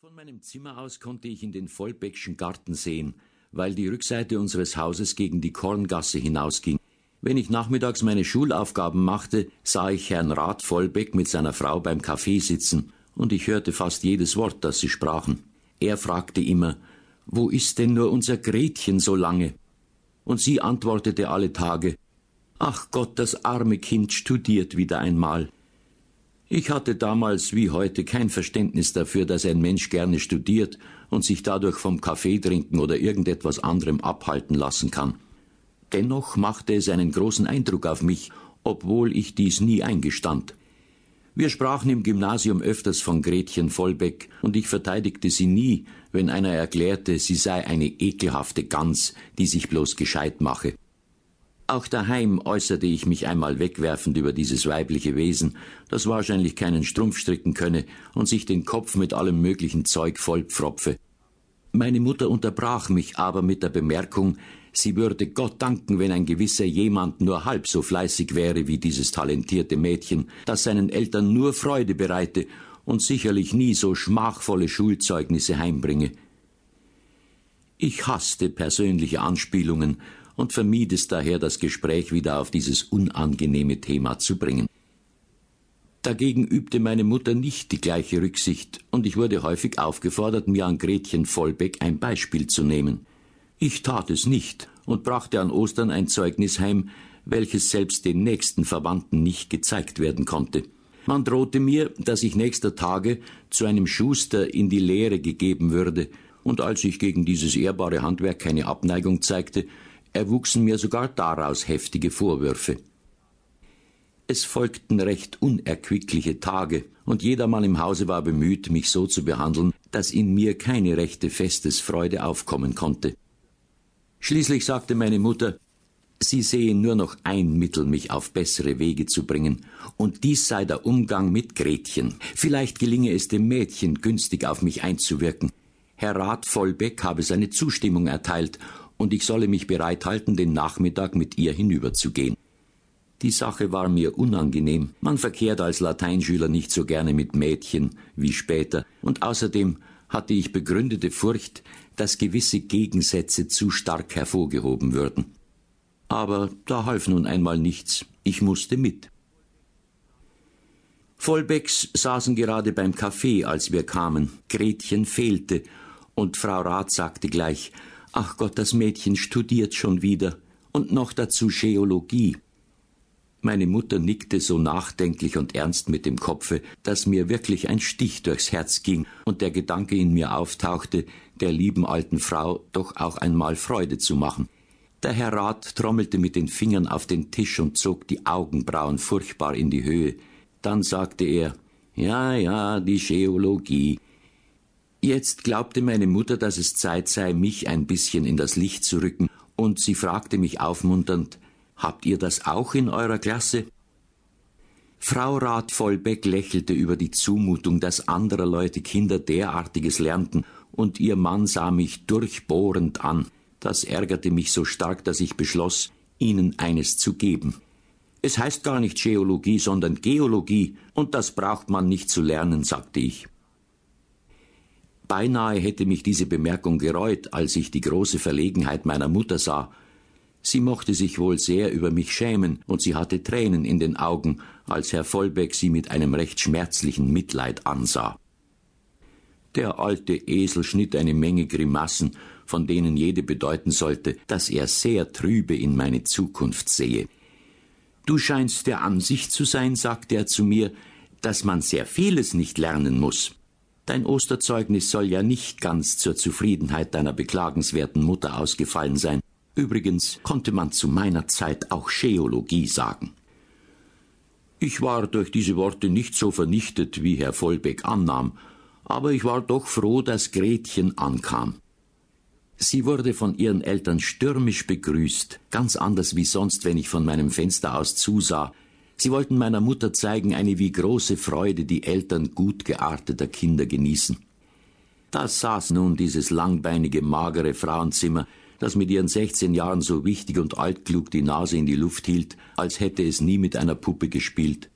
Von meinem Zimmer aus konnte ich in den Vollbeckschen Garten sehen, weil die Rückseite unseres Hauses gegen die Korngasse hinausging. Wenn ich nachmittags meine Schulaufgaben machte, sah ich Herrn Rat Vollbeck mit seiner Frau beim Kaffee sitzen, und ich hörte fast jedes Wort, das sie sprachen. Er fragte immer, wo ist denn nur unser Gretchen so lange? Und sie antwortete alle Tage, Ach Gott, das arme Kind studiert wieder einmal. Ich hatte damals wie heute kein Verständnis dafür, dass ein Mensch gerne studiert und sich dadurch vom Kaffee trinken oder irgendetwas anderem abhalten lassen kann. Dennoch machte es einen großen Eindruck auf mich, obwohl ich dies nie eingestand. Wir sprachen im Gymnasium öfters von Gretchen Vollbeck, und ich verteidigte sie nie, wenn einer erklärte, sie sei eine ekelhafte Gans, die sich bloß gescheit mache. Auch daheim äußerte ich mich einmal wegwerfend über dieses weibliche Wesen, das wahrscheinlich keinen Strumpf stricken könne und sich den Kopf mit allem möglichen Zeug vollpfropfe. Meine Mutter unterbrach mich aber mit der Bemerkung, sie würde Gott danken, wenn ein gewisser jemand nur halb so fleißig wäre wie dieses talentierte Mädchen, das seinen Eltern nur Freude bereite und sicherlich nie so schmachvolle Schulzeugnisse heimbringe. Ich hasste persönliche Anspielungen und vermied es daher, das Gespräch wieder auf dieses unangenehme Thema zu bringen. Dagegen übte meine Mutter nicht die gleiche Rücksicht, und ich wurde häufig aufgefordert, mir an Gretchen Vollbeck ein Beispiel zu nehmen. Ich tat es nicht und brachte an Ostern ein Zeugnis heim, welches selbst den nächsten Verwandten nicht gezeigt werden konnte. Man drohte mir, dass ich nächster Tage zu einem Schuster in die Lehre gegeben würde, und als ich gegen dieses ehrbare Handwerk keine Abneigung zeigte, erwuchsen mir sogar daraus heftige Vorwürfe. Es folgten recht unerquickliche Tage, und jedermann im Hause war bemüht, mich so zu behandeln, dass in mir keine rechte Festesfreude aufkommen konnte. Schließlich sagte meine Mutter, sie sehe nur noch ein Mittel, mich auf bessere Wege zu bringen, und dies sei der Umgang mit Gretchen. Vielleicht gelinge es dem Mädchen, günstig auf mich einzuwirken. Herr Rat Vollbeck habe seine Zustimmung erteilt, und ich solle mich bereithalten, den Nachmittag mit ihr hinüberzugehen. Die Sache war mir unangenehm. Man verkehrt als Lateinschüler nicht so gerne mit Mädchen wie später, und außerdem hatte ich begründete Furcht, dass gewisse Gegensätze zu stark hervorgehoben würden. Aber da half nun einmal nichts, ich musste mit. Vollbecks saßen gerade beim Kaffee, als wir kamen. Gretchen fehlte, und Frau Rath sagte gleich, Ach Gott, das Mädchen studiert schon wieder und noch dazu Geologie. Meine Mutter nickte so nachdenklich und ernst mit dem Kopfe, dass mir wirklich ein Stich durchs Herz ging und der Gedanke in mir auftauchte, der lieben alten Frau doch auch einmal Freude zu machen. Der Herr Rat trommelte mit den Fingern auf den Tisch und zog die Augenbrauen furchtbar in die Höhe. Dann sagte er, ja, ja, die Geologie. Jetzt glaubte meine Mutter, dass es Zeit sei, mich ein bisschen in das Licht zu rücken, und sie fragte mich aufmunternd, Habt ihr das auch in eurer Klasse? Frau Rat Vollbeck lächelte über die Zumutung, dass anderer Leute Kinder derartiges lernten, und ihr Mann sah mich durchbohrend an. Das ärgerte mich so stark, dass ich beschloss, ihnen eines zu geben. Es heißt gar nicht Geologie, sondern Geologie, und das braucht man nicht zu lernen, sagte ich. Beinahe hätte mich diese Bemerkung gereut, als ich die große Verlegenheit meiner Mutter sah. Sie mochte sich wohl sehr über mich schämen, und sie hatte Tränen in den Augen, als Herr Vollbeck sie mit einem recht schmerzlichen Mitleid ansah. Der alte Esel schnitt eine Menge Grimassen, von denen jede bedeuten sollte, dass er sehr trübe in meine Zukunft sehe. Du scheinst der Ansicht zu sein, sagte er zu mir, dass man sehr vieles nicht lernen muss. Dein Osterzeugnis soll ja nicht ganz zur Zufriedenheit deiner beklagenswerten Mutter ausgefallen sein. Übrigens konnte man zu meiner Zeit auch Geologie sagen. Ich war durch diese Worte nicht so vernichtet, wie Herr Vollbeck annahm, aber ich war doch froh, dass Gretchen ankam. Sie wurde von ihren Eltern stürmisch begrüßt, ganz anders wie sonst, wenn ich von meinem Fenster aus zusah, Sie wollten meiner Mutter zeigen, eine wie große Freude die Eltern gut gearteter Kinder genießen. Da saß nun dieses langbeinige, magere Frauenzimmer, das mit ihren sechzehn Jahren so wichtig und altklug die Nase in die Luft hielt, als hätte es nie mit einer Puppe gespielt.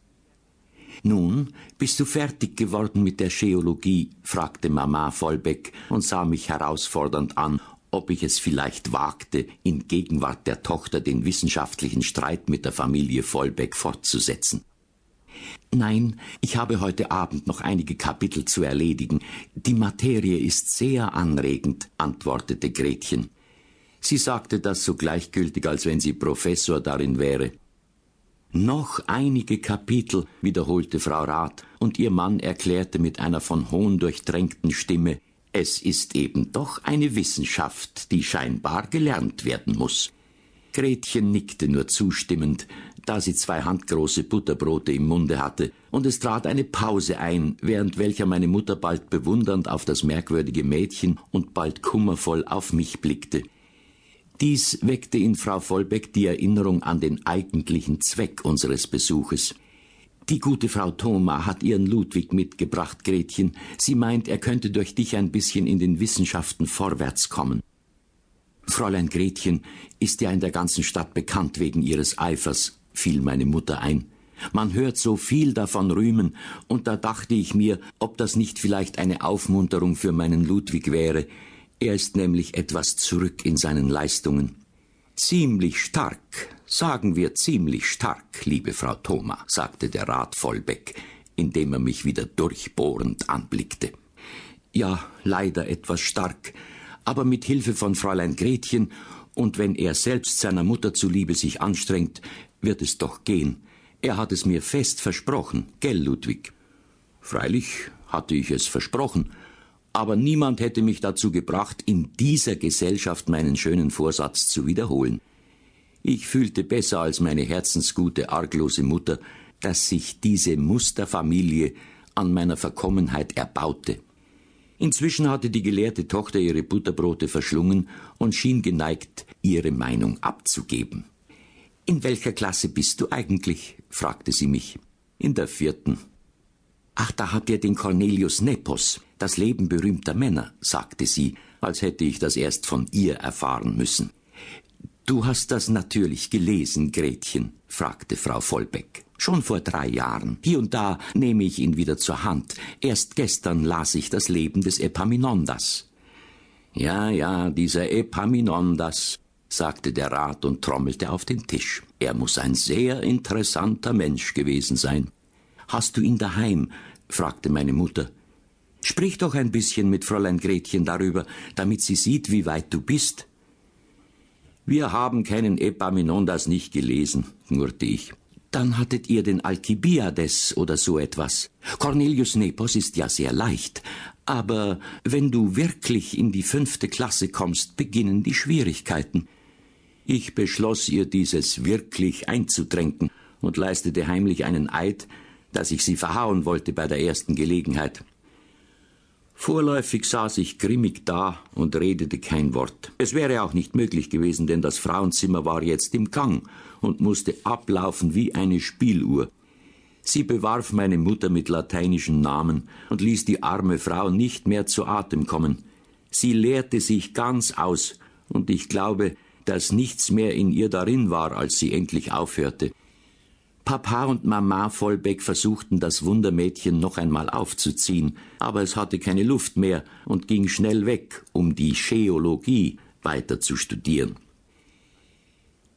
Nun, bist du fertig geworden mit der Scheologie? fragte Mama Vollbeck und sah mich herausfordernd an, ob ich es vielleicht wagte, in Gegenwart der Tochter den wissenschaftlichen Streit mit der Familie Vollbeck fortzusetzen. Nein, ich habe heute Abend noch einige Kapitel zu erledigen. Die Materie ist sehr anregend, antwortete Gretchen. Sie sagte das so gleichgültig, als wenn sie Professor darin wäre. Noch einige Kapitel, wiederholte Frau Rath, und ihr Mann erklärte mit einer von Hohn durchdrängten Stimme, es ist eben doch eine Wissenschaft, die scheinbar gelernt werden muss. Gretchen nickte nur zustimmend, da sie zwei handgroße Butterbrote im Munde hatte, und es trat eine Pause ein, während welcher meine Mutter bald bewundernd auf das merkwürdige Mädchen und bald kummervoll auf mich blickte. Dies weckte in Frau Vollbeck die Erinnerung an den eigentlichen Zweck unseres Besuches. Die gute Frau Thoma hat ihren Ludwig mitgebracht, Gretchen. Sie meint, er könnte durch dich ein bisschen in den Wissenschaften vorwärts kommen. Fräulein Gretchen ist ja in der ganzen Stadt bekannt wegen ihres Eifers, fiel meine Mutter ein. Man hört so viel davon rühmen, und da dachte ich mir, ob das nicht vielleicht eine Aufmunterung für meinen Ludwig wäre, er ist nämlich etwas zurück in seinen Leistungen. Ziemlich stark, sagen wir ziemlich stark, liebe Frau Thoma, sagte der Rat Vollbeck, indem er mich wieder durchbohrend anblickte. Ja, leider etwas stark, aber mit Hilfe von Fräulein Gretchen und wenn er selbst seiner Mutter zuliebe sich anstrengt, wird es doch gehen. Er hat es mir fest versprochen, gell, Ludwig? Freilich hatte ich es versprochen, aber niemand hätte mich dazu gebracht, in dieser Gesellschaft meinen schönen Vorsatz zu wiederholen. Ich fühlte besser als meine herzensgute, arglose Mutter, dass sich diese Musterfamilie an meiner Verkommenheit erbaute. Inzwischen hatte die gelehrte Tochter ihre Butterbrote verschlungen und schien geneigt, ihre Meinung abzugeben. In welcher Klasse bist du eigentlich? fragte sie mich. In der vierten. Ach, da habt ihr den Cornelius Nepos. Das Leben berühmter Männer, sagte sie, als hätte ich das erst von ihr erfahren müssen. Du hast das natürlich gelesen, Gretchen, fragte Frau Vollbeck. Schon vor drei Jahren. Hier und da nehme ich ihn wieder zur Hand. Erst gestern las ich das Leben des Epaminondas. Ja, ja, dieser Epaminondas, sagte der Rat und trommelte auf den Tisch. Er muss ein sehr interessanter Mensch gewesen sein. Hast du ihn daheim? fragte meine Mutter. Sprich doch ein bisschen mit Fräulein Gretchen darüber, damit sie sieht, wie weit du bist. Wir haben keinen Epaminondas nicht gelesen, knurrte ich. Dann hattet ihr den Alkibiades oder so etwas. Cornelius Nepos ist ja sehr leicht, aber wenn du wirklich in die fünfte Klasse kommst, beginnen die Schwierigkeiten. Ich beschloss ihr dieses wirklich einzutränken und leistete heimlich einen Eid, dass ich sie verhauen wollte bei der ersten Gelegenheit. Vorläufig saß ich grimmig da und redete kein Wort. Es wäre auch nicht möglich gewesen, denn das Frauenzimmer war jetzt im Gang und musste ablaufen wie eine Spieluhr. Sie bewarf meine Mutter mit lateinischen Namen und ließ die arme Frau nicht mehr zu Atem kommen. Sie leerte sich ganz aus, und ich glaube, dass nichts mehr in ihr darin war, als sie endlich aufhörte. Papa und Mama Vollbeck versuchten das Wundermädchen noch einmal aufzuziehen, aber es hatte keine Luft mehr und ging schnell weg, um die Scheologie weiter zu studieren.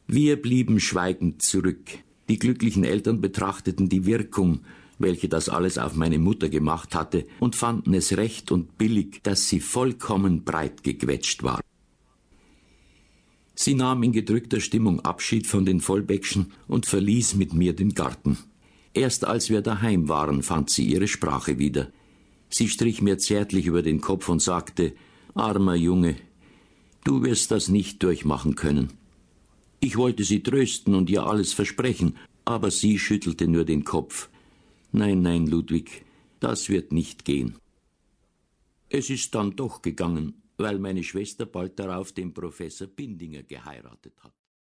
Wir blieben schweigend zurück. Die glücklichen Eltern betrachteten die Wirkung, welche das alles auf meine Mutter gemacht hatte, und fanden es recht und billig, dass sie vollkommen breit gequetscht war. Sie nahm in gedrückter Stimmung Abschied von den Vollbeckschen und verließ mit mir den Garten. Erst als wir daheim waren, fand sie ihre Sprache wieder. Sie strich mir zärtlich über den Kopf und sagte, Armer Junge, du wirst das nicht durchmachen können. Ich wollte sie trösten und ihr alles versprechen, aber sie schüttelte nur den Kopf. Nein, nein, Ludwig, das wird nicht gehen. Es ist dann doch gegangen, weil meine Schwester bald darauf den Professor Bindinger geheiratet hat.